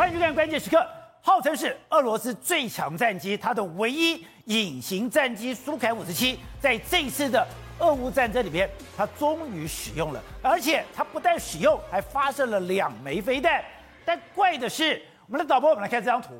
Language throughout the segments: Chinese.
欢迎收看《关键时刻》，号称是俄罗斯最强战机，它的唯一隐形战机苏凯五十七，在这一次的俄乌战争里面，它终于使用了，而且它不但使用，还发射了两枚飞弹。但怪的是，我们的导播，我们来看这张图，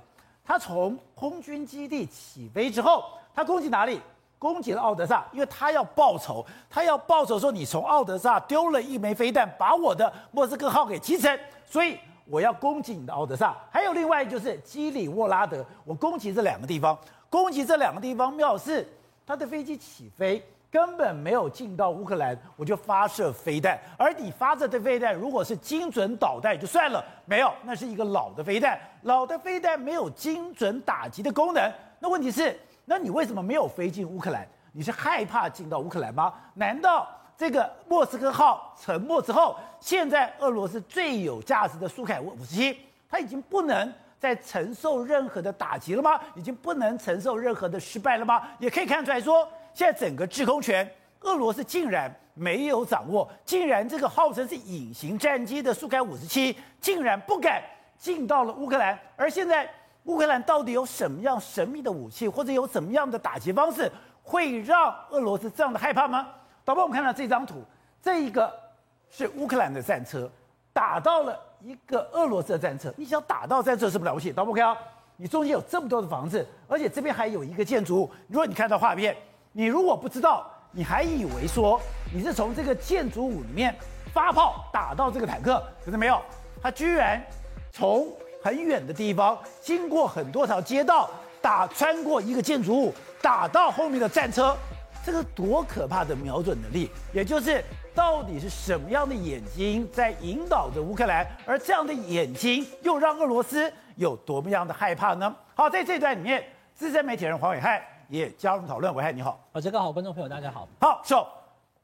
它从空军基地起飞之后，它攻击哪里？攻击了奥德萨，因为他要报仇，他要报仇说你从奥德萨丢了一枚飞弹，把我的莫斯科号给击沉，所以。我要攻击你的奥德萨，还有另外就是基里沃拉德，我攻击这两个地方，攻击这两个地方，妙是他的飞机起飞根本没有进到乌克兰，我就发射飞弹，而你发射的飞弹如果是精准导弹就算了，没有，那是一个老的飞弹，老的飞弹没有精准打击的功能，那问题是，那你为什么没有飞进乌克兰？你是害怕进到乌克兰吗？难道？这个莫斯科号沉没之后，现在俄罗斯最有价值的苏凯五十七，它已经不能再承受任何的打击了吗？已经不能承受任何的失败了吗？也可以看出来说，现在整个制空权，俄罗斯竟然没有掌握，竟然这个号称是隐形战机的苏凯五十七，竟然不敢进到了乌克兰。而现在乌克兰到底有什么样神秘的武器，或者有什么样的打击方式，会让俄罗斯这样的害怕吗？导播，我们看到这张图，这一个是乌克兰的战车打到了一个俄罗斯的战车。你想打到战车是不了不起？导播看啊，你中间有这么多的房子，而且这边还有一个建筑物。如果你看到画面，你如果不知道，你还以为说你是从这个建筑物里面发炮打到这个坦克，可是没有，他居然从很远的地方，经过很多条街道，打穿过一个建筑物，打到后面的战车。这个多可怕的瞄准能力！也就是到底是什么样的眼睛在引导着乌克兰，而这样的眼睛又让俄罗斯有多么样的害怕呢？好，在这段里面，资深媒体人黄伟汉也加入讨论。伟汉你好，啊，这个好，观众朋友大家好。好，秀，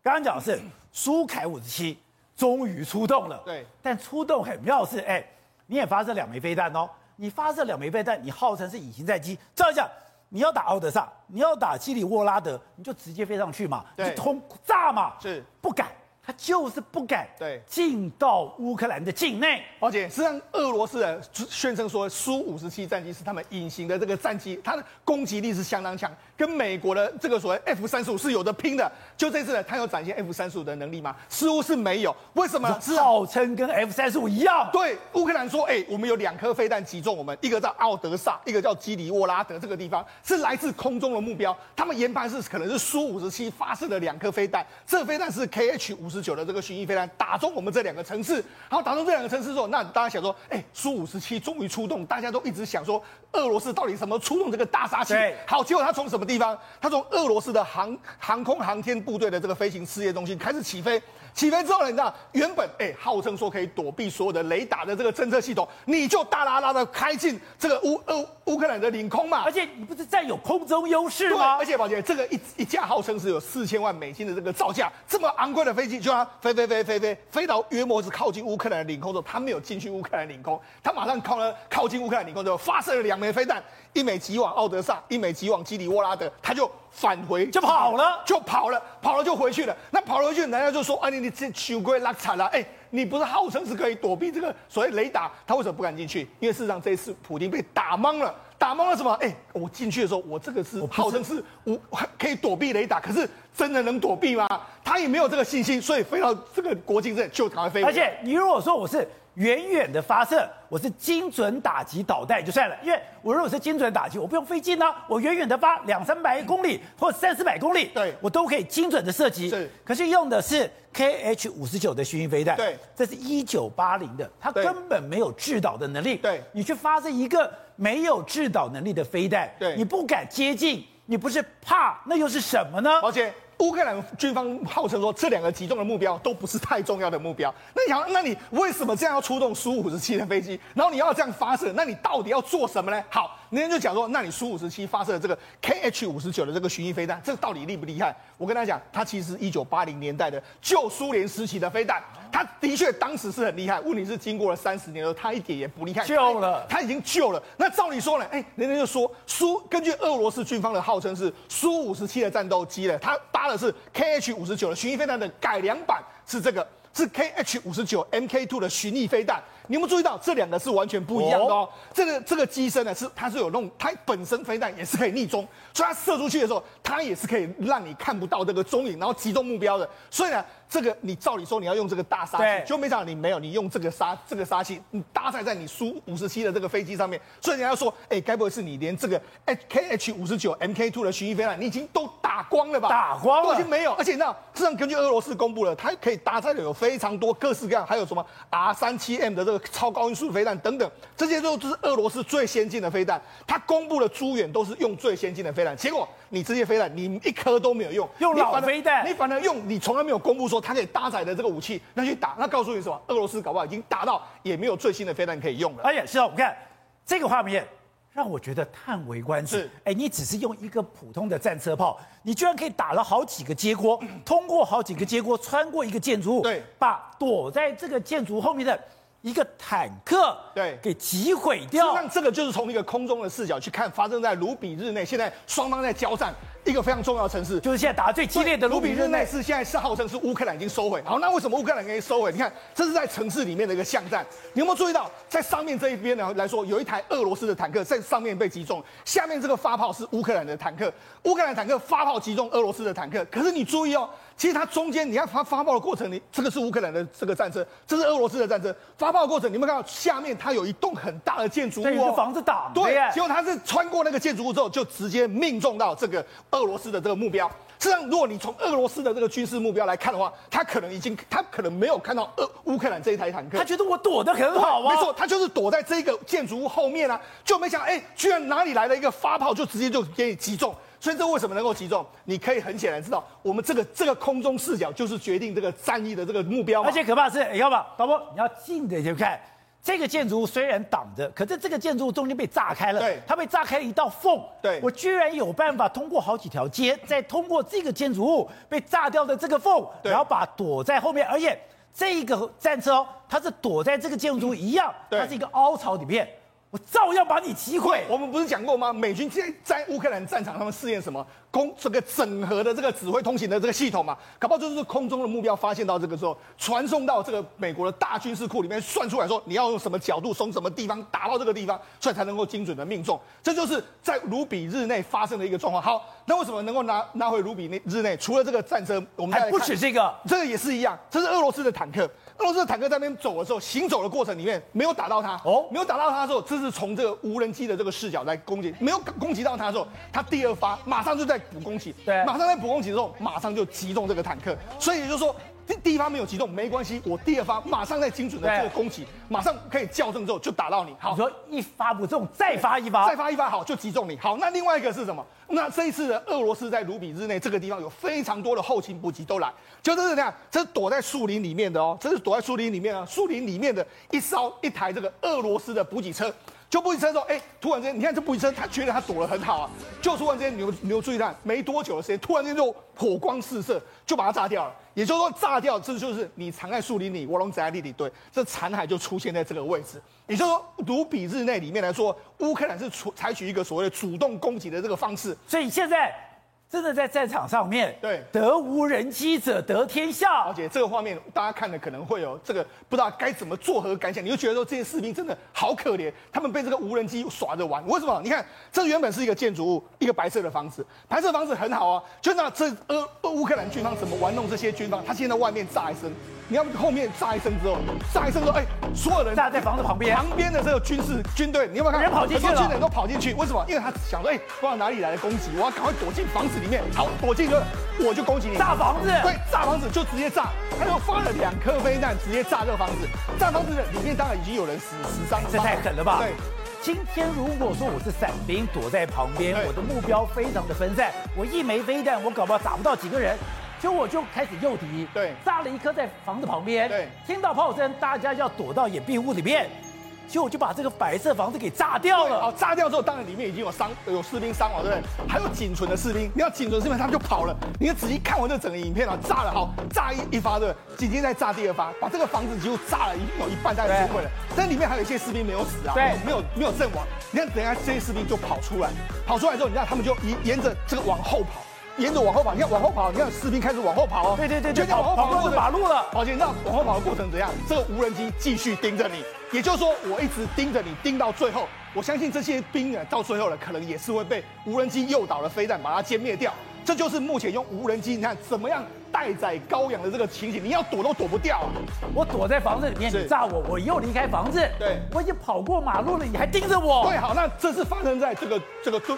刚刚讲的是苏凯五十七终于出动了，对，但出动很妙是，哎，你也发射两枚飞弹哦，你发射两枚飞弹，你号称是隐形战机，照讲。你要打奥德萨，你要打基里沃拉德，你就直接飞上去嘛，就轰炸嘛，是。不敢。他就是不敢对。进到乌克兰的境内，而且实际上俄罗斯人宣称说苏五十七战机是他们隐形的这个战机，它的攻击力是相当强，跟美国的这个所谓 F 三十五是有的拼的。就这次呢，他有展现 F 三十五的能力吗？似乎是没有。为什么？号称跟 F 三十五一样。对，乌克兰说，哎、欸，我们有两颗飞弹击中我们，一个叫奥德萨，一个叫基里沃拉德，这个地方是来自空中的目标。他们研判是可能是苏五十七发射的两颗飞弹，这个飞弹是 KH 五十。十九的这个巡弋飞弹打中我们这两个城市，然后打中这两个城市之后，那大家想说，哎，苏五十七终于出动，大家都一直想说，俄罗斯到底什么出动这个大杀器？好，结果他从什么地方？他从俄罗斯的航航空航天部队的这个飞行事业中心开始起飞。起飞之后呢，你知道，原本哎号称说可以躲避所有的雷达的这个侦测系统，你就大拉拉的开进这个乌乌乌克兰的领空嘛，而且你不是占有空中优势吗？而且宝杰，这个一一架号称是有四千万美金的这个造价，这么昂贵的飞机，就它飞飞飞飞飞飞到约莫是靠近乌克兰的领空之后，它没有进去乌克兰领空，它马上靠了靠近乌克兰领空之后，发射了两枚飞弹，一枚击往奥德萨，一枚击往基里沃拉德，它就。返回就跑了，就跑了，跑了就回去了。那跑了回去，人家就说：“啊，你你这穷鬼拉惨了！哎，你不是号称是可以躲避这个所谓雷达，他为什么不敢进去？因为事实上这一次普京被打懵了，打懵了什么？哎，我进去的时候，我这个是号称是我可以躲避雷达，可是真的能躲避吗？他也没有这个信心，所以飞到这个国境线就赶快飞。而且你如果说我是。远远的发射，我是精准打击导弹就算了，因为我如果是精准打击，我不用飞机呢，我远远的发两三百公里或三四百公里，对，我都可以精准的射击。是，可是用的是 KH 五十九的巡弋飞弹，对，这是一九八零的，它根本没有制导的能力。对，你去发射一个没有制导能力的飞弹，对，你不敢接近，你不是怕，那又是什么呢？而且。乌克兰军方号称说，这两个集中的目标都不是太重要的目标。那你想，那你为什么这样要出动苏五十七的飞机？然后你要这样发射，那你到底要做什么呢？好，人家就讲说，那你苏五十七发射的这个 KH 五十九的这个巡弋飞弹，这个到底厉不厉害？我跟他讲，它其实一九八零年代的旧苏联时期的飞弹。它的确当时是很厉害，问题是经过了三十年后，它一点也不厉害，旧了，它已经旧了。那照理说呢，哎，人家就说苏，根据俄罗斯军方的号称是苏五十七的战斗机呢，它搭的是 KH 五十九的巡弋飞弹的改良版，是这个是 KH 五十九 MK two 的巡弋飞弹。你有没有注意到这两个是完全不一样的哦？这个这个机身呢是它是有那种它本身飞弹也是可以逆中，所以它射出去的时候，它也是可以让你看不到这个踪影，然后击中目标的。所以呢。这个你照理说你要用这个大杀器，就没想到你没有，你用这个杀这个杀器，你搭载在你苏五十七的这个飞机上面，所以人家说，哎，该不会是你连这个 KH 五十九 MK two 的巡弋飞弹，你已经都打光了吧？打光了，都已经没有。而且你知道，事实上根据俄罗斯公布了，它可以搭载的有非常多各式各样，还有什么 R 三七 M 的这个超高音速飞弹等等，这些都是俄罗斯最先进的飞弹。他公布的诸远都是用最先进的飞弹，结果你这些飞弹你一颗都没有用，用老飞弹，你反而用你从来没有公布说它可以搭载的。这个武器，那去打，那告诉你什么？俄罗斯搞不好已经打到也没有最新的飞弹可以用了。而且，是啊，我们看这个画面，让我觉得叹为观止。哎，你只是用一个普通的战车炮，你居然可以打了好几个街锅，通过好几个街锅，穿过一个建筑物，对，把躲在这个建筑物后面的一个坦克，对，给击毁掉。那这个就是从一个空中的视角去看，发生在卢比日内，现在双方在交战。一个非常重要的城市，就是现在打得最激烈的卢比日内，是现在是号称是乌克兰已经收回。好，那为什么乌克兰可以收回？你看，这是在城市里面的一个巷战。你有没有注意到，在上面这一边呢来说，有一台俄罗斯的坦克在上面被击中，下面这个发炮是乌克兰的坦克，乌克兰坦克发炮击中俄罗斯的坦克。可是你注意哦，其实它中间，你看发发炮的过程，你这个是乌克兰的这个战争，这是俄罗斯的战争。发炮的过程，你有没有看到下面它有一栋很大的建筑物，哦，房子挡。对，结果它是穿过那个建筑物之后，就直接命中到这个俄罗斯的这个目标。实际上，如果你从俄罗斯的这个军事目标来看的话，他可能已经，他可能没有看到俄乌克兰这一台坦克。他觉得我躲得很好啊，没错，他就是躲在这个建筑物后面啊，就没想到，哎，居然哪里来了一个发炮，就直接就给你击中。所以这为什么能够击中？你可以很显然知道，我们这个这个空中视角就是决定这个战役的这个目标。而且可怕的是，你看吧，导播，你要近点去看。这个建筑物虽然挡着，可是这个建筑物中间被炸开了，对，它被炸开了一道缝，对，我居然有办法通过好几条街，再通过这个建筑物被炸掉的这个缝，对，然后把躲在后面，而且这个战车哦，它是躲在这个建筑物一样，它是一个凹槽里面。我照样把你击溃。我们不是讲过吗？美军现在在乌克兰战场，他们试验什么？空这个整合的这个指挥通行的这个系统嘛，搞不好就是空中的目标发现到这个时候，传送到这个美国的大军事库里面，算出来说你要用什么角度，从什么地方打到这个地方，所以才能够精准的命中。这就是在卢比日内发生的一个状况。好，那为什么能够拿拿回卢比内日内？除了这个战争，我们还不止这个，这个也是一样，这是俄罗斯的坦克。俄罗斯的坦克在那边走的时候，行走的过程里面没有打到他哦，没有打到他的时候，这是从这个无人机的这个视角来攻击，没有攻击到他的时候，他第二发马上就在补攻击，对，马上在补攻击的时候，马上就击中这个坦克，所以也就是说。第第一发没有击中没关系，我第二发马上在精准的这个攻击，马上可以校正之后就打到你。好，你说一发不中，再发一发，再发一发好就击中你。好，那另外一个是什么？那这一次的俄罗斯在卢比日内这个地方有非常多的后勤补给都来，就这是这样，这是躲在树林里面的哦，这是躲在树林里面啊，树林里面的一烧一台这个俄罗斯的补给车。就补给车说，哎，突然间，你看这补给车，他觉得他躲得很好啊。就突然间，你有你有注意看，没多久的时间，突然间就火光四射，就把它炸掉了。也就是说，炸掉，这就是你藏在树林里，我龙在地里，对，这残骸就出现在这个位置。也就是说，卢比日内里面来说，乌克兰是采采取一个所谓的主动攻击的这个方式。所以现在。真的在战场上面，对，得无人机者得天下。而且这个画面大家看了可能会有这个不知道该怎么作何感想，你就觉得说这些士兵真的好可怜，他们被这个无人机耍着玩。为什么？你看，这原本是一个建筑物，一个白色的房子，白色房子很好啊，就那这呃乌克兰军方怎么玩弄这些军方？他现在外面炸一声。你要后面炸一声之后，炸一声之后，哎，所有人炸在房子旁边，旁边的这个军事军队，你有没有看？人跑进去了，很多军人都跑进去，为什么？因为他想说，哎，不知道哪里来的攻击，我要赶快躲进房子里面。好，躲进去，我就攻击你。炸房子，对，炸房子就直接炸。他又发了两颗飞弹，直接炸这个房子。炸房子的里面当然已经有人死死伤，这太狠了吧？对。今天如果说我是伞兵，躲在旁边，我的目标非常的分散，我一枚飞弹，我搞不好打不到几个人。就我就开始诱敌，对，炸了一颗在房子旁边，对，听到炮声，大家要躲到掩蔽物里面，就我就把这个白色房子给炸掉了。好，炸掉之后，当然里面已经有伤，有士兵伤亡，对不对？还有仅存的士兵，你要仅存的士兵，他们就跑了。你要仔细看完这整个影片啊，炸了好，炸一一发对不对，紧接着再炸第二发，把这个房子几乎炸了，已经有一半大概摧毁了。但里面还有一些士兵没有死啊，对，没有没有阵亡。你看，等一下这些士兵就跑出来，跑出来之后，你看他们就沿沿着这个往后跑。沿着往后跑，你看往后跑，你看士兵开始往后跑哦。对对对，就往后跑过马路了。宝杰，你知道往后跑的过程怎样？这个无人机继续盯着你，也就是说，我一直盯着你，盯到最后。我相信这些兵呢，到最后呢，可能也是会被无人机诱导的飞弹把它歼灭掉。这就是目前用无人机，你看怎么样待宰羔羊的这个情景，你要躲都躲不掉啊！我躲在房子里面，你炸我，我又离开房子。对，我已经跑过马路了，你还盯着我。对，好，那这是发生在这个这个东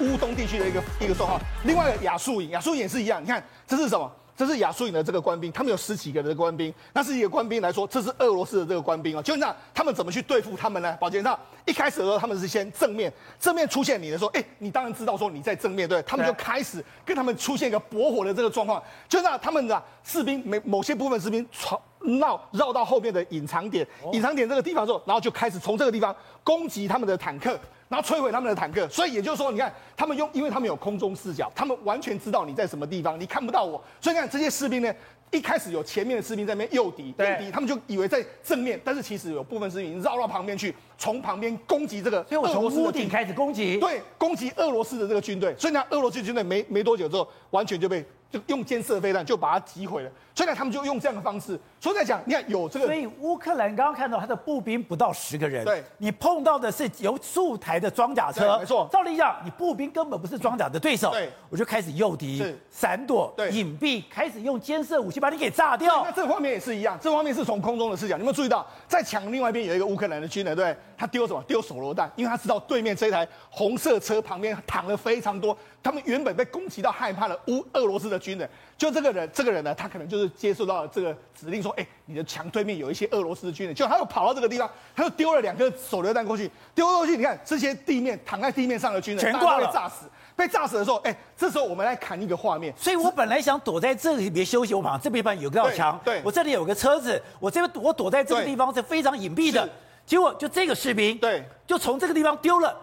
乌东地区的一个一个状况。另外一个亚速营，亚速营也是一样，你看这是什么？这是亚速营的这个官兵，他们有十几个的官兵。那是一个官兵来说，这是俄罗斯的这个官兵啊。就那他们怎么去对付他们呢？宝杰，那一开始的时候，他们是先正面正面出现你的时候，哎，你当然知道说你在正面对，他们就开始跟他们出现一个驳火的这个状况。就那他们的士兵，每某些部分士兵闯绕绕到后面的隐藏点，隐藏点这个地方之后，然后就开始从这个地方攻击他们的坦克。然后摧毁他们的坦克，所以也就是说，你看他们用，因为他们有空中视角，他们完全知道你在什么地方，你看不到我。所以你看这些士兵呢，一开始有前面的士兵在那边诱敌，诱敌，他们就以为在正面，但是其实有部分士兵已经绕到旁边去，从旁边攻击这个。所以我从屋顶开始攻击，对，攻击俄罗斯的这个军队。所以呢，俄罗斯军队没没多久之后，完全就被。就用肩射飞弹就把它击毁了，所以呢，他们就用这样的方式。所以在讲，你看有这个，所以乌克兰刚刚看到他的步兵不到十个人，对，你碰到的是有数台的装甲车，没错。照理讲，你步兵根本不是装甲的对手，对，我就开始诱敌，是闪躲，对，隐蔽，开始用肩射武器把你给炸掉。那这方面也是一样，这方面是从空中的视角，你有没有注意到，在墙另外一边有一个乌克兰的军人，对，他丢什么？丢手榴弹，因为他知道对面这一台红色车旁边躺了非常多。他们原本被攻击到害怕了乌俄罗斯的军人，就这个人，这个人呢，他可能就是接受到了这个指令，说，哎，你的墙对面有一些俄罗斯的军人，就他又跑到这个地方，他就丢了两颗手榴弹过去，丢过去，你看这些地面躺在地面上的军人全挂了，被炸死，被炸死的时候，哎，这时候我们来看一个画面，所以我本来想躲在这里边休息，我马上这边边有个道墙，对，我这里有个车子，我这边我躲在这个地方是非常隐蔽的，结果就这个士兵，对，就从这个地方丢了。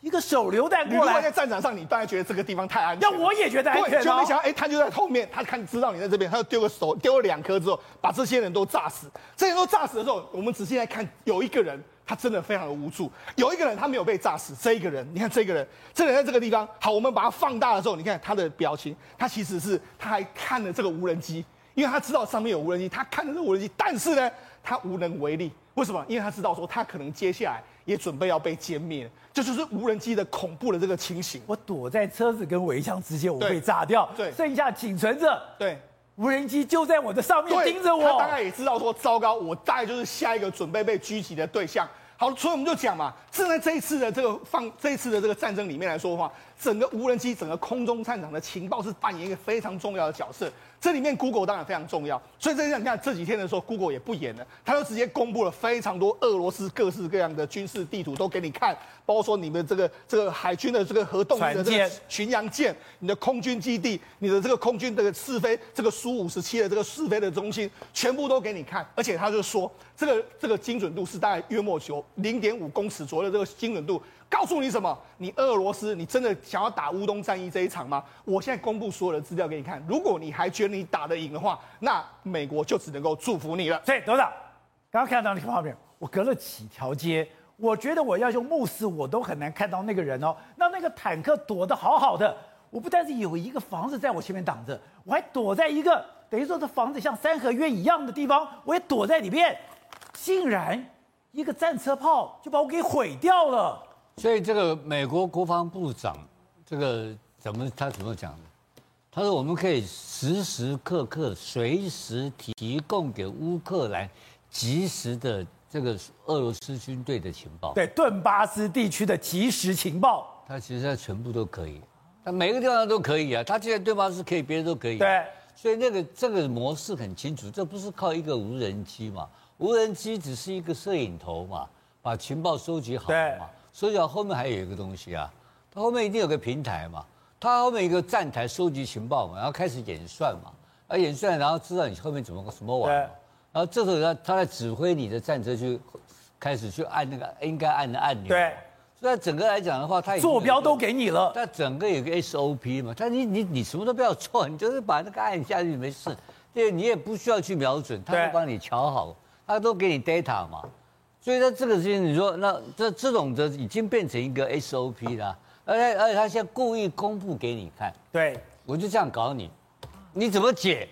一个手榴弹过来，在战场上，你当然觉得这个地方太安全。那我也觉得安全。就没想到，哎，他就在后面，他看知道你在这边，他就丢个手，丢了两颗之后，把这些人都炸死。这些人都炸死的时候，我们仔细来看，有一个人，他真的非常的无助。有一个人，他没有被炸死。这一个人，你看这个人，这个人在这个地方。好，我们把它放大的时候，你看他的表情，他其实是他还看了这个无人机，因为他知道上面有无人机，他看着这个无人机，但是呢，他无能为力。为什么？因为他知道说，他可能接下来也准备要被歼灭。这就是无人机的恐怖的这个情形。我躲在车子跟围墙之间，我被炸掉。对，剩下仅存着。对，无人机就在我的上面盯着我。他大概也知道说，糟糕，我大概就是下一个准备被狙击的对象。好，所以我们就讲嘛，正在这一次的这个放这一次的这个战争里面来说的话，整个无人机、整个空中战场的情报是扮演一个非常重要的角色。这里面 Google 当然非常重要，所以这样你看这几天的时候，Google 也不演了，他就直接公布了非常多俄罗斯各式各样的军事地图都给你看，包括说你们这个这个海军的这个核动力的这个巡洋舰，你的空军基地，你的这个空军这个试飞这个苏五十七的这个试飞的中心，全部都给你看，而且他就说这个这个精准度是大概约莫有零点五公尺左右的这个精准度。告诉你什么？你俄罗斯，你真的想要打乌东战役这一场吗？我现在公布所有的资料给你看。如果你还觉得你打得赢的话，那美国就只能够祝福你了。所以，董事长，刚刚看到那个画面，我隔了几条街，我觉得我要用目视，我都很难看到那个人哦。那那个坦克躲得好好的，我不但是有一个房子在我前面挡着，我还躲在一个等于说这房子像三合院一样的地方，我也躲在里面，竟然一个战车炮就把我给毁掉了。所以这个美国国防部长，这个怎么他怎么讲的？他说我们可以时时刻刻、随时提供给乌克兰及时的这个俄罗斯军队的情报。对，顿巴斯地区的及时情报，他其实他全部都可以，他每个地方都可以啊。他既然顿巴斯可以，别人都可以。对，所以那个这个模式很清楚，这不是靠一个无人机嘛？无人机只是一个摄影头嘛，把情报收集好嘛。所以讲后面还有一个东西啊，它后面一定有个平台嘛，它后面一个站台收集情报嘛，然后开始演算嘛，啊演算，然后知道你后面怎么什么玩，然后这时候他他在指挥你的战车去开始去按那个应该按的按钮，对，所以整个来讲的话，它坐标都给你了，它整个有个 SOP 嘛，它你你你什么都不要做，你就是把那个按下去没事，对，你也不需要去瞄准，他会帮你调好，他都给你 data 嘛。所以在这个事情，你说那这这种的已经变成一个 SOP 了，而且而且他现在故意公布给你看，对，我就这样搞你，你怎么解？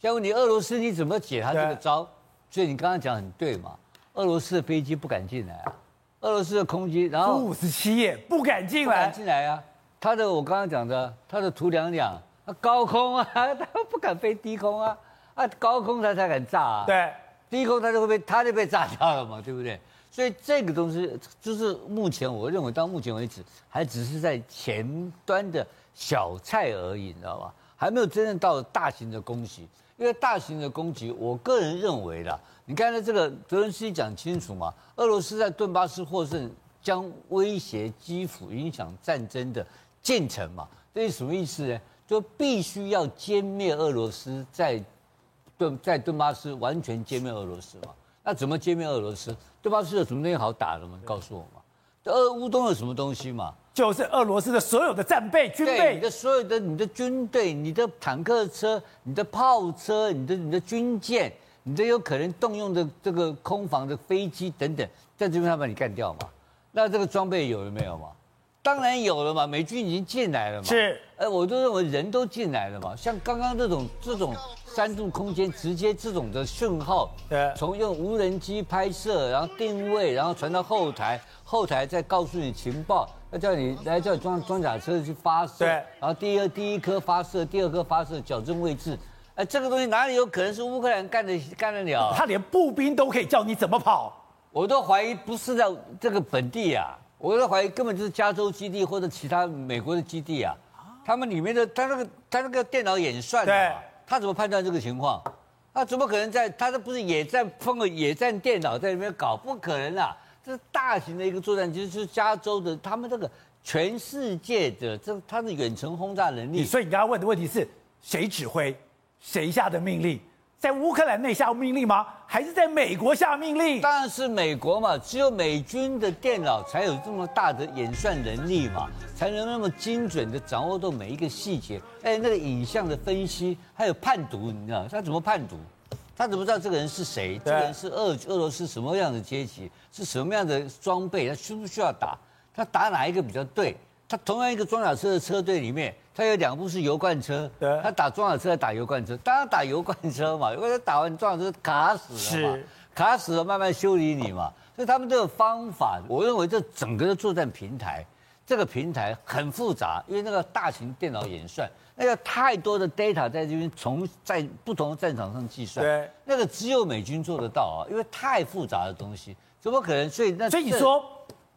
要问你俄罗斯你怎么解他这个招？所以你刚刚讲很对嘛，俄罗斯的飞机不敢进来啊，俄罗斯的空机，然后五十七页不敢进来，不敢进来啊。他的我刚刚讲的，他的图两两，高空啊，他不敢飞低空啊，啊高空他才敢炸啊，对，低空他就会被他就被炸掉了嘛，对不对？所以这个东西就是目前我认为到目前为止还只是在前端的小菜而已，你知道吧？还没有真正到大型的攻击。因为大型的攻击，我个人认为啦，你刚才这个泽伦斯基讲清楚嘛，俄罗斯在顿巴斯获胜将威胁基辅，影响战争的进程嘛，这是什么意思呢？就必须要歼灭俄罗斯在顿在顿巴斯完全歼灭俄罗斯嘛？那怎么歼灭俄罗斯？顿巴斯有什么东西好打的吗？告诉我嘛。俄乌东有什么东西嘛？就是俄罗斯的所有的战备军备，你的所有的你的军队、你的坦克车、你的炮车、你的你的军舰、你的有可能动用的这个空防的飞机等等，在这边他把你干掉嘛？那这个装备有了没有嘛？当然有了嘛，美军已经进来了嘛。是，哎，我都认为人都进来了嘛。像刚刚这种这种三度空间直接这种的讯号，对，从用无人机拍摄，然后定位，然后传到后台，后台再告诉你情报。要叫你来叫你装装甲车去发射，然后第二第一颗发射，第二颗发射，矫正位置，哎，这个东西哪里有可能是乌克兰干的干得了？他连步兵都可以叫你怎么跑，我都怀疑不是在这个本地啊，我都怀疑根本就是加州基地或者其他美国的基地啊，他们里面的他那个他那个电脑演算的，对，他怎么判断这个情况？他怎么可能在他这不是野战碰个野战电脑在里面搞？不可能啦！这是大型的一个作战，其实是加州的，他们这个全世界的这他的远程轰炸能力。所以你刚刚问的问题是谁指挥，谁下的命令？在乌克兰内下命令吗？还是在美国下命令？当然是美国嘛，只有美军的电脑才有这么大的演算能力嘛，才能那么精准的掌握到每一个细节。哎，那个影像的分析，还有判读，你知道他怎么判读？他怎么知道这个人是谁？这个人是俄俄罗斯什么样的阶级？是什么样的装备？他需不需要打？他打哪一个比较对？他同样一个装甲车的车队里面，他有两部是油罐车，对，他打装甲车还打油罐车？当然打油罐车嘛，因为他打完装甲车卡死了嘛，是卡死了慢慢修理你嘛。所以他们这个方法，我认为这整个的作战平台，这个平台很复杂，因为那个大型电脑演算。那个太多的 data 在这边从在不同的战场上计算，对，那个只有美军做得到啊，因为太复杂的东西，怎么可能？所以那所以你说，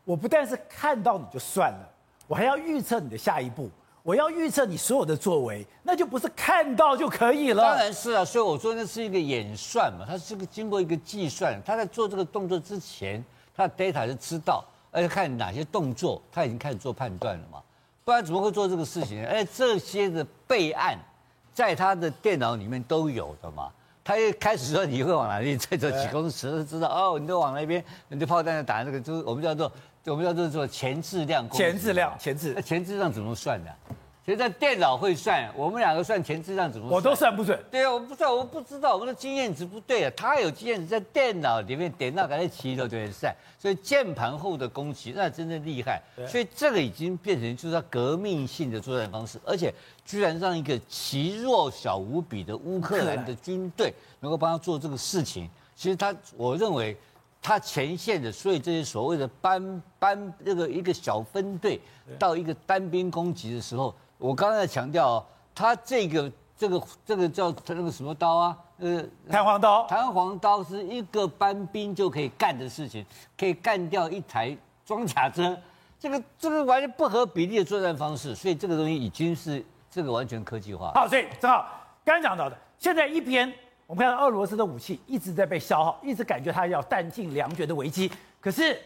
我不但是看到你就算了，我还要预测你的下一步，我要预测你所有的作为，那就不是看到就可以了。当然是啊，所以我说那是一个演算嘛，它是个经过一个计算，他在做这个动作之前，他的 data 是知道，而且看哪些动作，他已经开始做判断了嘛。不然怎么会做这个事情？哎，这些的备案，在他的电脑里面都有的嘛。他一开始说你会往哪里，再走几公尺，就知道哦，你都往那边，你的炮弹打那个，就是我们叫做我们叫做做前置量。前置量，前置。那前置量怎么算的？现在电脑会算，我们两个算前置量怎么算？我都算不准。对啊，我不算，我不知道，我们的经验值不对啊。他有经验值在电脑里面点到，赶快骑都对算。所以键盘后的攻击那真的厉害。所以这个已经变成就是革命性的作战方式，而且居然让一个其弱小无比的乌克兰的军队能够帮他做这个事情。其实他，我认为他前线的，所以这些所谓的班班这个一个小分队到一个单兵攻击的时候。我刚才强调哦，他这个这个这个叫他那个什么刀啊？呃，弹簧刀。弹簧刀是一个班兵就可以干的事情，可以干掉一台装甲车。这个这个完全不合比例的作战方式，所以这个东西已经是这个完全科技化。好，所以正好刚刚讲到的，现在一边我们看到俄罗斯的武器一直在被消耗，一直感觉它要弹尽粮绝的危机。可是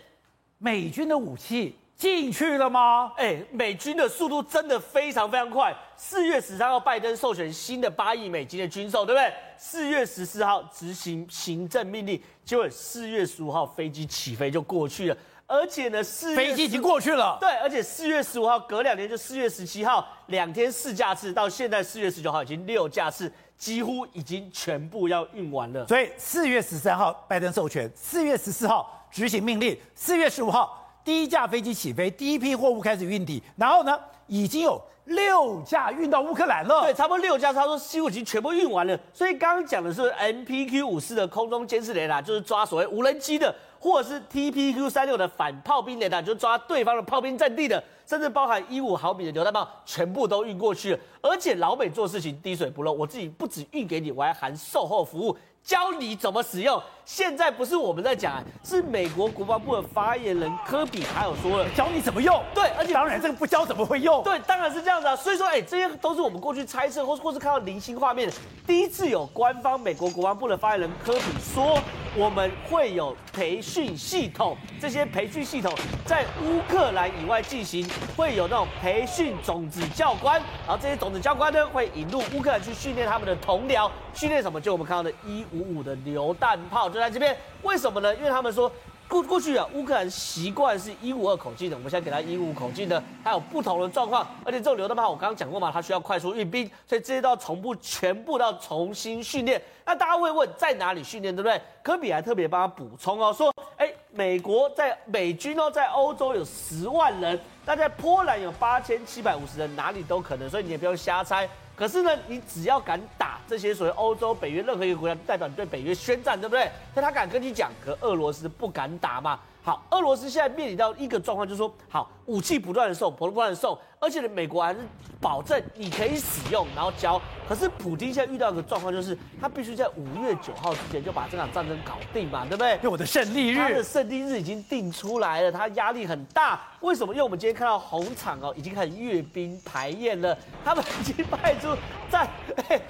美军的武器。进去了吗？哎，美军的速度真的非常非常快。四月十三号，拜登授权新的八亿美金的军售，对不对？四月十四号执行行政命令，结果四月十五号飞机起飞就过去了。而且呢，四月飞机已经过去了。对，而且四月十五号隔两天就四月十七号，两天四架次，到现在四月十九号已经六架次，几乎已经全部要运完了。所以四月十三号拜登授权，四月十四号执行命令，四月十五号。第一架飞机起飞，第一批货物开始运抵，然后呢，已经有六架运到乌克兰了。对，差不多六架，他说西武已经全部运完了。所以刚刚讲的是 MPQ 五四的空中监视雷达，就是抓所谓无人机的，或者是 TPQ 三六的反炮兵雷达，就是抓对方的炮兵阵地的，甚至包含一五毫米的榴弹炮，全部都运过去了。而且老美做事情滴水不漏，我自己不止运给你，我还含售后服务。教你怎么使用。现在不是我们在讲，是美国国防部的发言人科比还有说了，教你怎么用。对，而且当然这个不教怎么会用？对，当然是这样子啊。所以说，哎，这些都是我们过去猜测或或是看到零星画面的。第一次有官方美国国防部的发言人科比说，我们会有培训系统，这些培训系统在乌克兰以外进行，会有那种培训种子教官，然后这些种子教官呢会引入乌克兰去训练他们的同僚，训练什么？就我们看到的一五五的榴弹炮就在这边。为什么呢？因为他们说过过去啊，乌克兰习惯是一五二口径的，我们现在给他一五口径的，它有不同的状况，而且这种榴弹炮我刚刚讲过嘛，它需要快速运兵，所以这些都要重部全部都要重新训练。那大家会问在哪里训练，对不对？科比还特别帮他补充哦，说，哎，美国在美军哦，在欧洲有十万人，那在波兰有八千七百五十人，哪里都可能，所以你也不用瞎猜。可是呢，你只要敢打这些所谓欧洲、北约任何一个国家，代表你对北约宣战，对不对？但他敢跟你讲，可俄罗斯不敢打嘛？好，俄罗斯现在面临到一个状况，就是说，好，武器不断的送，不断的送，而且呢，美国还是保证你可以使用，然后交。可是普京现在遇到一个状况，就是他必须在五月九号之前就把这场战争搞定嘛，对不对？因为，我的胜利日，他的胜利日已经定出来了，他压力很大。为什么？因为我们今天看到红场哦，已经开始阅兵排练了，他们已经派出在，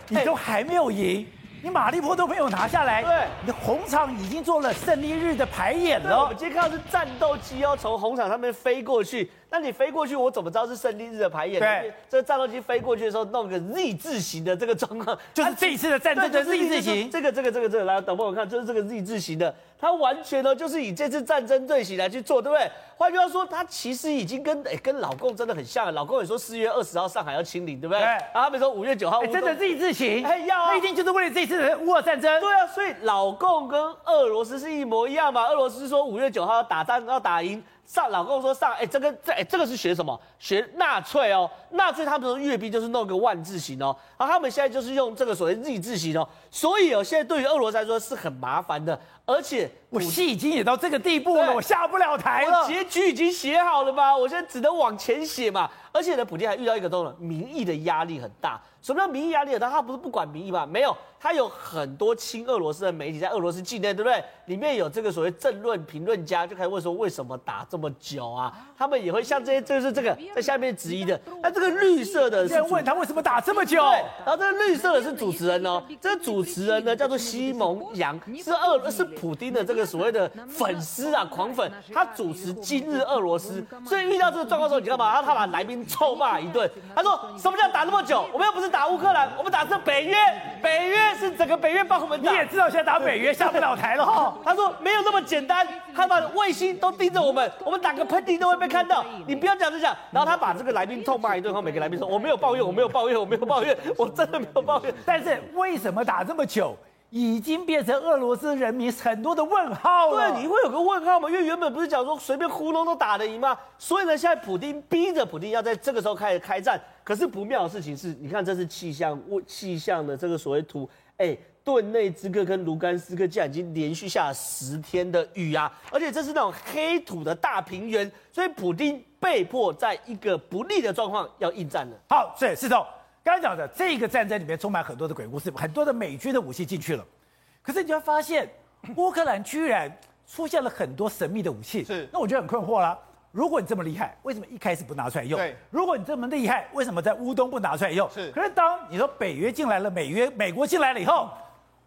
你都还没有赢。你马利波都没有拿下来，对，你的红场已经做了胜利日的排演了。我们今天看到是战斗机哦，从红场上面飞过去。那你飞过去，我怎么知道是胜利日的排演？对，这个战斗机飞过去的时候，弄个 Z 字形的这个状况，就是这一次的战争的 Z 字形。这个、这个、这个、这个，来，等会我看，就是这个 Z 字形的，它完全呢就是以这次战争队形来去做，对不对？换句话说，他其实已经跟哎跟老公真的很像。老公也说四月二十号上海要清零，对不对？对。然后他们说五月九号，真的 Z 字形，哎要啊，那一定就是为了这次的乌俄战争。对啊，所以老共跟俄罗斯是一模一样嘛。俄罗斯说五月九号要打仗要打赢。上老公说上，哎、欸，这个这哎、欸，这个是学什么？学纳粹哦，纳粹他们说阅兵就是弄个万字形哦，然后他们现在就是用这个所谓 Z 字形哦，所以哦，现在对于俄罗斯来说是很麻烦的，而且我戏已经演到这个地步了，我下不了台了，结局已经写好了吧？我现在只能往前写嘛，而且呢，普京还遇到一个东西，民意的压力很大。什么叫民意压力很大？他不是不管民意吧？没有。他有很多亲俄罗斯的媒体在俄罗斯境内，对不对？里面有这个所谓政论评论家，就开始问说为什么打这么久啊？他们也会像这些，就是这个在下面质疑的。那这个绿色的是问他为什么打这么久？对，然后这个绿色的是主持人哦，这个主持人呢叫做西蒙杨，是俄是普丁的这个所谓的粉丝啊，狂粉。他主持今日俄罗斯，所以遇到这个状况的时候，你知道吗？他他把来宾臭骂一顿。他说什么叫打那么久？我们又不是打乌克兰，我们打的是北约，北约。是整个北约帮我们打，你也知道现在打北约下不了台了哈。他说没有那么简单，他把卫星都盯着我们，我们打个喷嚏都会被看到。你不要讲这讲，然后他把这个来宾痛骂一顿，然后每个来宾说我没有抱怨，我没有抱怨，我没有抱怨，我真的没有抱怨。但是为什么打这么久，已经变成俄罗斯人民很多的问号了。对，你会有个问号吗？因为原本不是讲说随便糊弄都打得赢吗？所以呢，现在普京逼着普京要在这个时候开始开战。可是不妙的事情是，你看这是气象，气象的这个所谓图。哎，顿内兹克跟卢甘斯克竟然已经连续下了十天的雨啊！而且这是那种黑土的大平原，所以普京被迫在一个不利的状况要应战了。好，所以是的，刚才讲的这个战争里面充满很多的鬼故事，很多的美军的武器进去了，可是你就会发现乌克兰居然出现了很多神秘的武器，是，那我就很困惑了。如果你这么厉害，为什么一开始不拿出来用？对，如果你这么厉害，为什么在乌东不拿出来用？是。可是当你说北约进来了，美约美国进来了以后，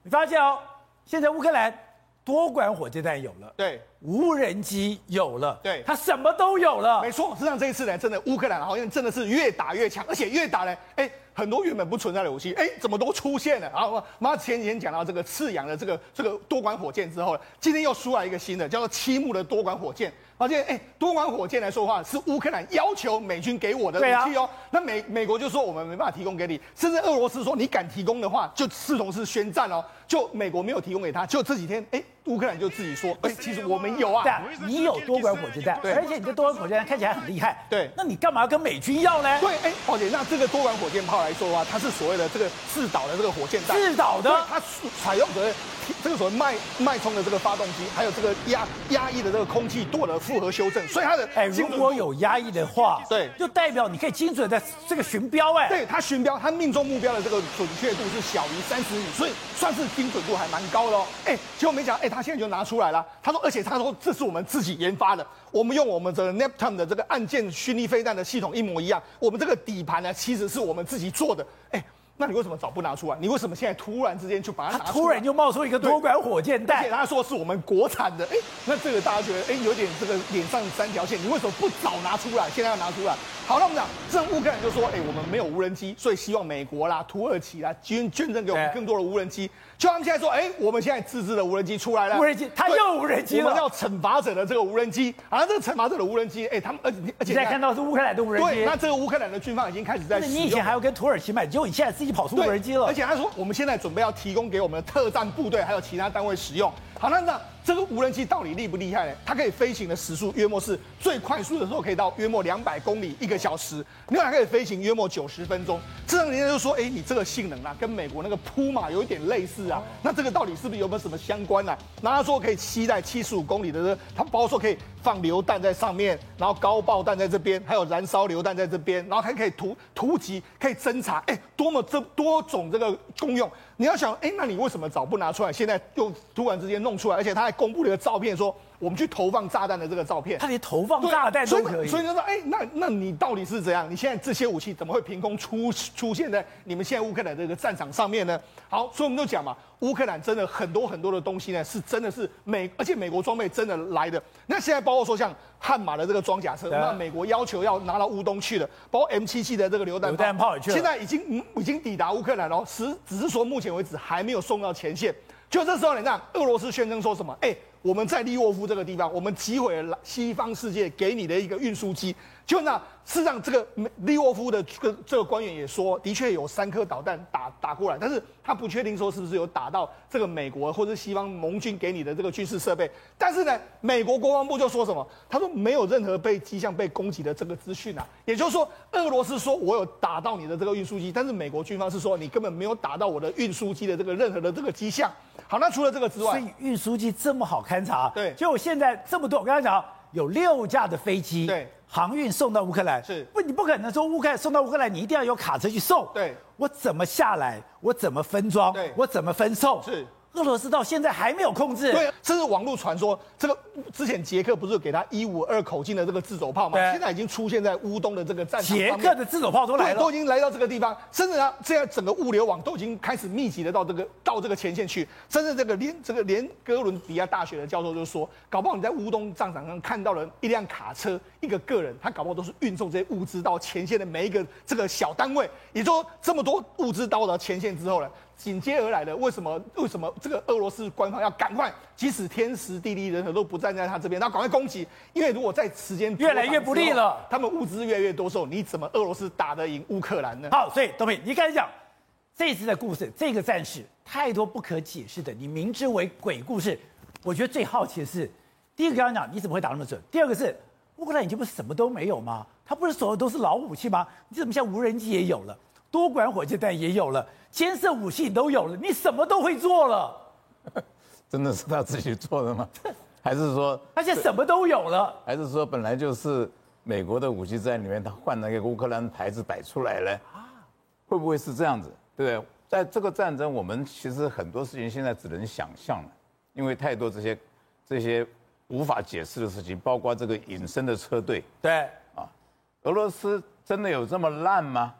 你发现哦，现在乌克兰多管火箭弹有了，对，无人机有了，对，它什么都有了。没错，实际上这一次呢，真的乌克兰好像真的是越打越强，而且越打呢，哎。很多原本不存在的武器，哎，怎么都出现了？然后，妈前几天讲到这个刺阳的这个这个多管火箭之后，今天又出来一个新的，叫做七木的多管火箭。发现，哎，多管火箭来说的话，是乌克兰要求美军给我的武器哦。啊、那美美国就说我们没办法提供给你，甚至俄罗斯说你敢提供的话，就视同是宣战哦。就美国没有提供给他，就这几天，哎，乌克兰就自己说，哎，其实我们有啊，对啊，你有多管火箭弹，对，而且你的多管火箭弹看起来很厉害，对，那你干嘛要跟美军要呢？对，哎，宝姐，那这个多管火箭炮来说的话，它是所谓的这个制导的这个火箭弹，制导的，它采用的这个所谓脉脉冲的这个发动机，还有这个压压抑的这个空气舵的复合修正，所以它的哎，如果有压抑的话，对，就代表你可以精准的这个寻标，哎，对，它寻标，它命中目标的这个准确度是小于三十米，所以算是精准度还蛮高的哦。哎，结果没讲，哎，他现在就拿出来了，他说，而且他说这是我们自己研发的，我们用我们的 Neptune 的这个按键虚拟飞弹的系统一模一样，我们这个底盘呢，其实是我们自己做的，哎。那你为什么早不拿出来？你为什么现在突然之间就把它拿出来？突然就冒出一个多管火箭弹，而且他说是我们国产的，哎，那这个大家觉得，哎，有点这个脸上三条线。你为什么不早拿出来？现在要拿出来？好，那我们讲，这乌克兰就说，哎，我们没有无人机，所以希望美国啦、土耳其啦捐捐赠给我们更多的无人机。就他们现在说，哎，我们现在自制的无人机出来了，无人机，他又无人机了，我们要惩罚者的这个无人机。好像这个惩罚者的无人机，哎，他们而且而且现在看到是乌克兰的无人机，对，那这个乌克兰的军方已经开始在使用。你以前还要跟土耳其买，结果你现在自己跑出无人机了。而且他说，我们现在准备要提供给我们的特战部队还有其他单位使用。好，那那这个无人机到底厉不厉害呢？它可以飞行的时速约莫是最快速的时候可以到约莫两百公里一个小时，另外还可以飞行约莫九十分钟。这让人家就说，哎，你这个性能啊，跟美国那个扑马有一点类似啊。那这个到底是不是有没有什么相关啊？然后他说可以期待七十五公里的这，它包括说可以放榴弹在上面，然后高爆弹在这边，还有燃烧榴弹在这边，然后还可以突突击，可以侦查，哎，多么这多种这个功用。你要想，哎，那你为什么早不拿出来？现在又突然之间弄出来，而且他还公布了一个照片说，说我们去投放炸弹的这个照片。他连投放炸弹都可以。所以，所以他说，哎，那那你到底是怎样？你现在这些武器怎么会凭空出出现在你们现在乌克兰这个战场上面呢？好，所以我们就讲嘛，乌克兰真的很多很多的东西呢，是真的是美，而且美国装备真的来的。那现在包括说像悍马的这个装甲车，那美国要求要拿到乌东去的，包括 M 七七的这个榴弹炮，现在已经已经抵达乌克兰了，只只是说目前为止还没有。送到前线，就这时候，你看俄罗斯宣称说什么？哎、欸，我们在利沃夫这个地方，我们击毁了西方世界给你的一个运输机。就那事实上，这个利沃夫的这个这个官员也说，的确有三颗导弹打打过来，但是他不确定说是不是有打到这个美国或者西方盟军给你的这个军事设备。但是呢，美国国防部就说什么？他说没有任何被迹象被攻击的这个资讯啊。也就是说，俄罗斯说我有打到你的这个运输机，但是美国军方是说你根本没有打到我的运输机的这个任何的这个迹象。好，那除了这个之外，所以运输机这么好勘察，对，就现在这么多，我刚才讲有六架的飞机，对。航运送到乌克兰是不？你不可能说乌克兰送到乌克兰，你一定要有卡车去送。对，我怎么下来？我怎么分装？对，我怎么分送？是。俄罗斯到现在还没有控制。对，这是网络传说。这个之前捷克不是有给他一五二口径的这个自走炮吗？现在已经出现在乌东的这个战场。捷克的自走炮都来了，都已经来到这个地方，甚至啊，现在整个物流网都已经开始密集的到这个到这个前线去。甚至这个连这个连哥伦比亚大学的教授就说，搞不好你在乌东战场上看到了一辆卡车，一个个人，他搞不好都是运送这些物资到前线的每一个这个小单位。也就是说，这么多物资到了前线之后呢？紧接而来的，为什么？为什么这个俄罗斯官方要赶快，即使天时地利人和都不站在他这边，他赶快攻击？因为如果在时间越来越不利了，他们物资越来越多时候，你怎么俄罗斯打得赢乌克兰呢？好，所以东平，你刚才讲这次的故事，这个战事太多不可解释的，你明知为鬼故事。我觉得最好奇的是，第一个刚刚讲你怎么会打那么准？第二个是乌克兰已经不是什么都没有吗？他不是所有都是老武器吗？你怎么像无人机也有了？多管火箭弹也有了，监视武器都有了，你什么都会做了？真的是他自己做的吗？还是说而且什么都有了？还是说本来就是美国的武器在里面，他换了一个乌克兰牌子摆出来了？啊，会不会是这样子？对不对？在这个战争，我们其实很多事情现在只能想象了，因为太多这些这些无法解释的事情，包括这个隐身的车队。对啊，俄罗斯真的有这么烂吗？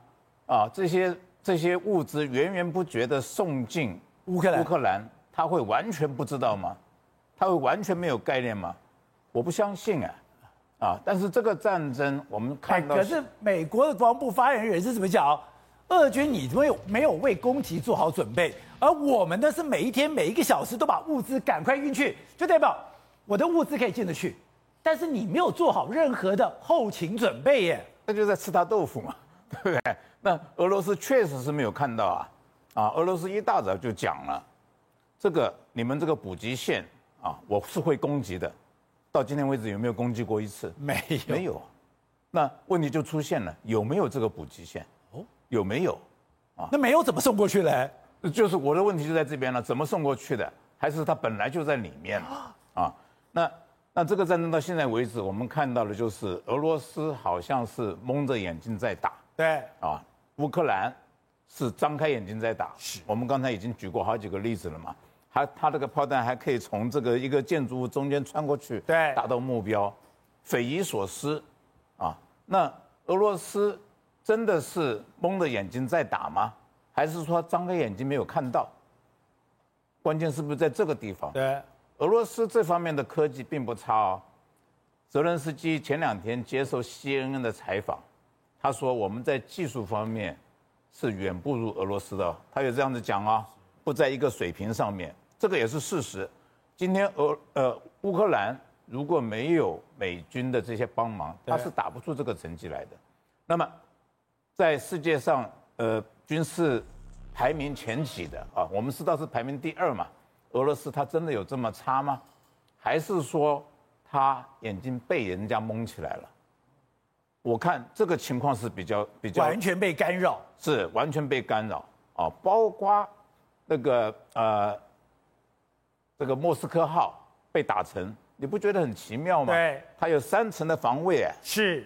啊，这些这些物资源源不绝的送进乌克兰，乌克兰他会完全不知道吗？他会完全没有概念吗？我不相信啊！啊，但是这个战争我们看到，可是美国的国防部发言人是怎么讲？俄军你没有没有为攻击做好准备，而我们呢是每一天每一个小时都把物资赶快运去，就代表我的物资可以进得去，但是你没有做好任何的后勤准备耶，那就在吃他豆腐嘛，对不对？那俄罗斯确实是没有看到啊，啊，俄罗斯一大早就讲了，这个你们这个补给线啊，我是会攻击的。到今天为止有没有攻击过一次？没有，没有。那问题就出现了，有没有这个补给线？哦，有没有？啊，那没有怎么送过去嘞？就是我的问题就在这边了，怎么送过去的？还是它本来就在里面？啊，那那这个战争到现在为止，我们看到的就是俄罗斯好像是蒙着眼睛在打，对，啊，乌克兰是张开眼睛在打。是，我们刚才已经举过好几个例子了嘛。他他这个炮弹还可以从这个一个建筑物中间穿过去，对，达到目标，匪夷所思，啊，那俄罗斯真的是蒙着眼睛在打吗？还是说张开眼睛没有看到？关键是不是在这个地方？对，俄罗斯这方面的科技并不差哦。泽伦斯基前两天接受 CNN 的采访，他说我们在技术方面是远不如俄罗斯的，他有这样子讲啊，不在一个水平上面。这个也是事实。今天俄呃乌克兰如果没有美军的这些帮忙，他是打不出这个成绩来的。那么，在世界上呃军事排名前几的啊，我们知道是排名第二嘛。俄罗斯他真的有这么差吗？还是说他眼睛被人家蒙起来了？我看这个情况是比较比较完全被干扰，是完全被干扰啊，包括那个呃。这个莫斯科号被打沉，你不觉得很奇妙吗？对，它有三层的防卫，哎，是，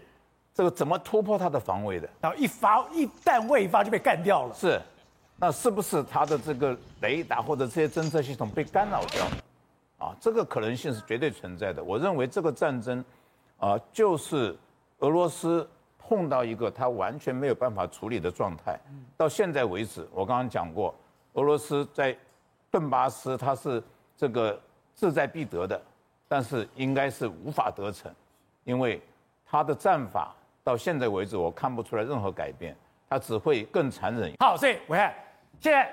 这个怎么突破它的防卫的？然后一发一旦未发就被干掉了。是，那是不是它的这个雷达或者这些侦测系统被干扰掉了？啊，这个可能性是绝对存在的。我认为这个战争，啊，就是俄罗斯碰到一个他完全没有办法处理的状态。到现在为止，我刚刚讲过，俄罗斯在顿巴斯，它是。这个志在必得的，但是应该是无法得逞，因为他的战法到现在为止我看不出来任何改变，他只会更残忍。好，所以我看现在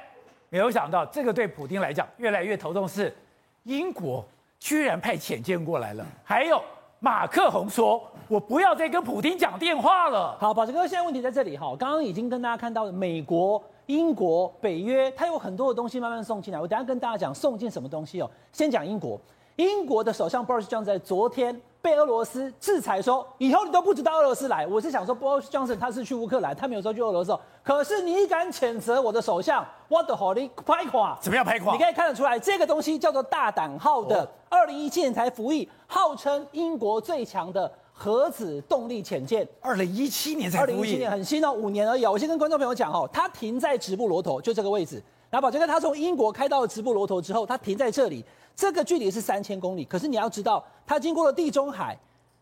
没有想到，这个对普京来讲越来越头痛是，英国居然派遣舰过来了，还有马克宏说，我不要再跟普京讲电话了。好，宝杰哥，现在问题在这里哈，刚刚已经跟大家看到美国。英国、北约，它有很多的东西慢慢送进来。我等下跟大家讲送进什么东西哦。先讲英国，英国的首相 Boris 在昨天被俄罗斯制裁，说以后你都不知道俄罗斯来。我是想说，Boris Johnson 他是去乌克兰，他没有说去俄罗斯。可是你敢谴责我的首相，What the holy 拍垮？怎么样拍垮？你可以看得出来，这个东西叫做大胆号的，二零一七年才服役，号称英国最强的。核子动力潜舰，二零一七年才服役，二零一七年很新哦，五年而已。我先跟观众朋友讲哦，它停在直布罗陀，就这个位置。然后宝杰哥他从英国开到了直布罗陀之后，他停在这里，这个距离是三千公里。可是你要知道，它经过了地中海。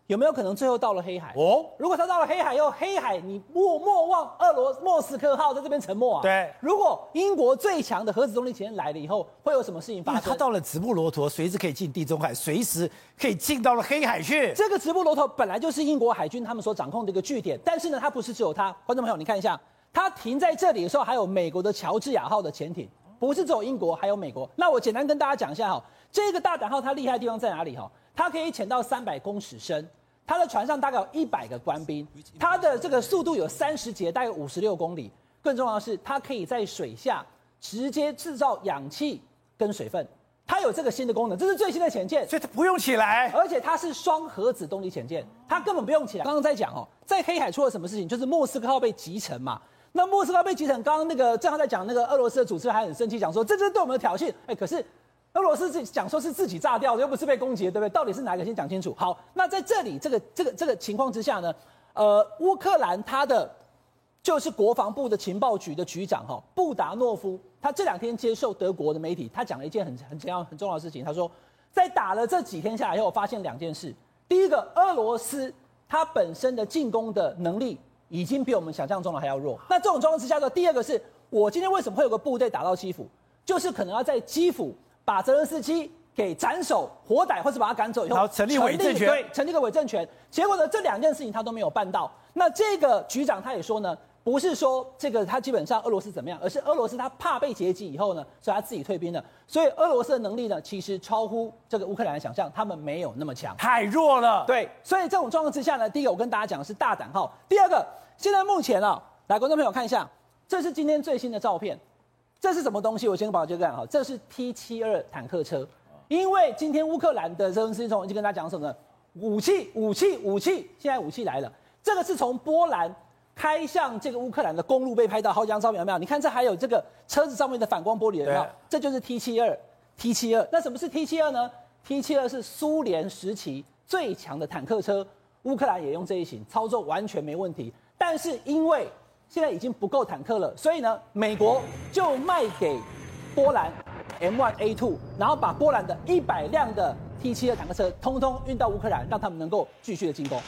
有没有可能最后到了黑海？哦，如果它到了黑海，又黑海，你莫莫忘俄罗莫斯科号在这边沉没啊？对。如果英国最强的核子动力潜艇来了以后，会有什么事情发生？它到了直布罗陀，随时可以进地中海，随时可以进到了黑海去。这个直布罗陀本来就是英国海军他们所掌控的一个据点，但是呢，它不是只有它。观众朋友，你看一下，它停在这里的时候，还有美国的乔治亚号的潜艇，不是只有英国，还有美国。那我简单跟大家讲一下哈，这个大胆号它厉害的地方在哪里哈？它可以潜到三百公尺深。它的船上大概有一百个官兵，它的这个速度有三十节，大概五十六公里。更重要的是，它可以在水下直接制造氧气跟水分，它有这个新的功能，这是最新的潜舰，所以它不用起来，而且它是双核子动力潜舰，它根本不用起来。刚刚在讲哦，在黑海出了什么事情？就是莫斯科号被击沉嘛。那莫斯科号被击沉，刚刚那个正好在讲那个俄罗斯的主持人还很生气，讲说这就是对我们的挑衅。哎，可是。俄罗斯自己讲说是自己炸掉的，又不是被攻击的，对不对？到底是哪个？先讲清楚。好，那在这里这个这个这个情况之下呢，呃，乌克兰他的就是国防部的情报局的局长哈布达诺夫，他这两天接受德国的媒体，他讲了一件很很重要很重要的事情。他说，在打了这几天下来以后，我发现两件事。第一个，俄罗斯它本身的进攻的能力已经比我们想象中的还要弱。那这种状况之下呢，第二个是我今天为什么会有个部队打到基辅，就是可能要在基辅。把泽连斯基给斩首、活逮，或是把他赶走以后，然后成立伪政权，对，成立个伪政权。结果呢，这两件事情他都没有办到。那这个局长他也说呢，不是说这个他基本上俄罗斯怎么样，而是俄罗斯他怕被劫机以后呢，所以他自己退兵了。所以俄罗斯的能力呢，其实超乎这个乌克兰的想象，他们没有那么强，太弱了。对，所以这种状况之下呢，第一个我跟大家讲的是大胆号，第二个，现在目前啊，来观众朋友看一下，这是今天最新的照片。这是什么东西？我先跟宝杰哥讲哈，这是 T 七二坦克车，因为今天乌克兰的泽连斯基总统已经跟他讲什么呢？武器，武器，武器！现在武器来了，这个是从波兰开向这个乌克兰的公路被拍到好几张照片，有没有？你看这还有这个车子上面的反光玻璃，有没有？这就是 T 七二，T 七二。那什么是 T 七二呢？T 七二是苏联时期最强的坦克车，乌克兰也用这一型，操作完全没问题。但是因为现在已经不够坦克了，所以呢，美国就卖给波兰 M1A2，然后把波兰的一百辆的 T7 的坦克车通通运到乌克兰，让他们能够继续的进攻。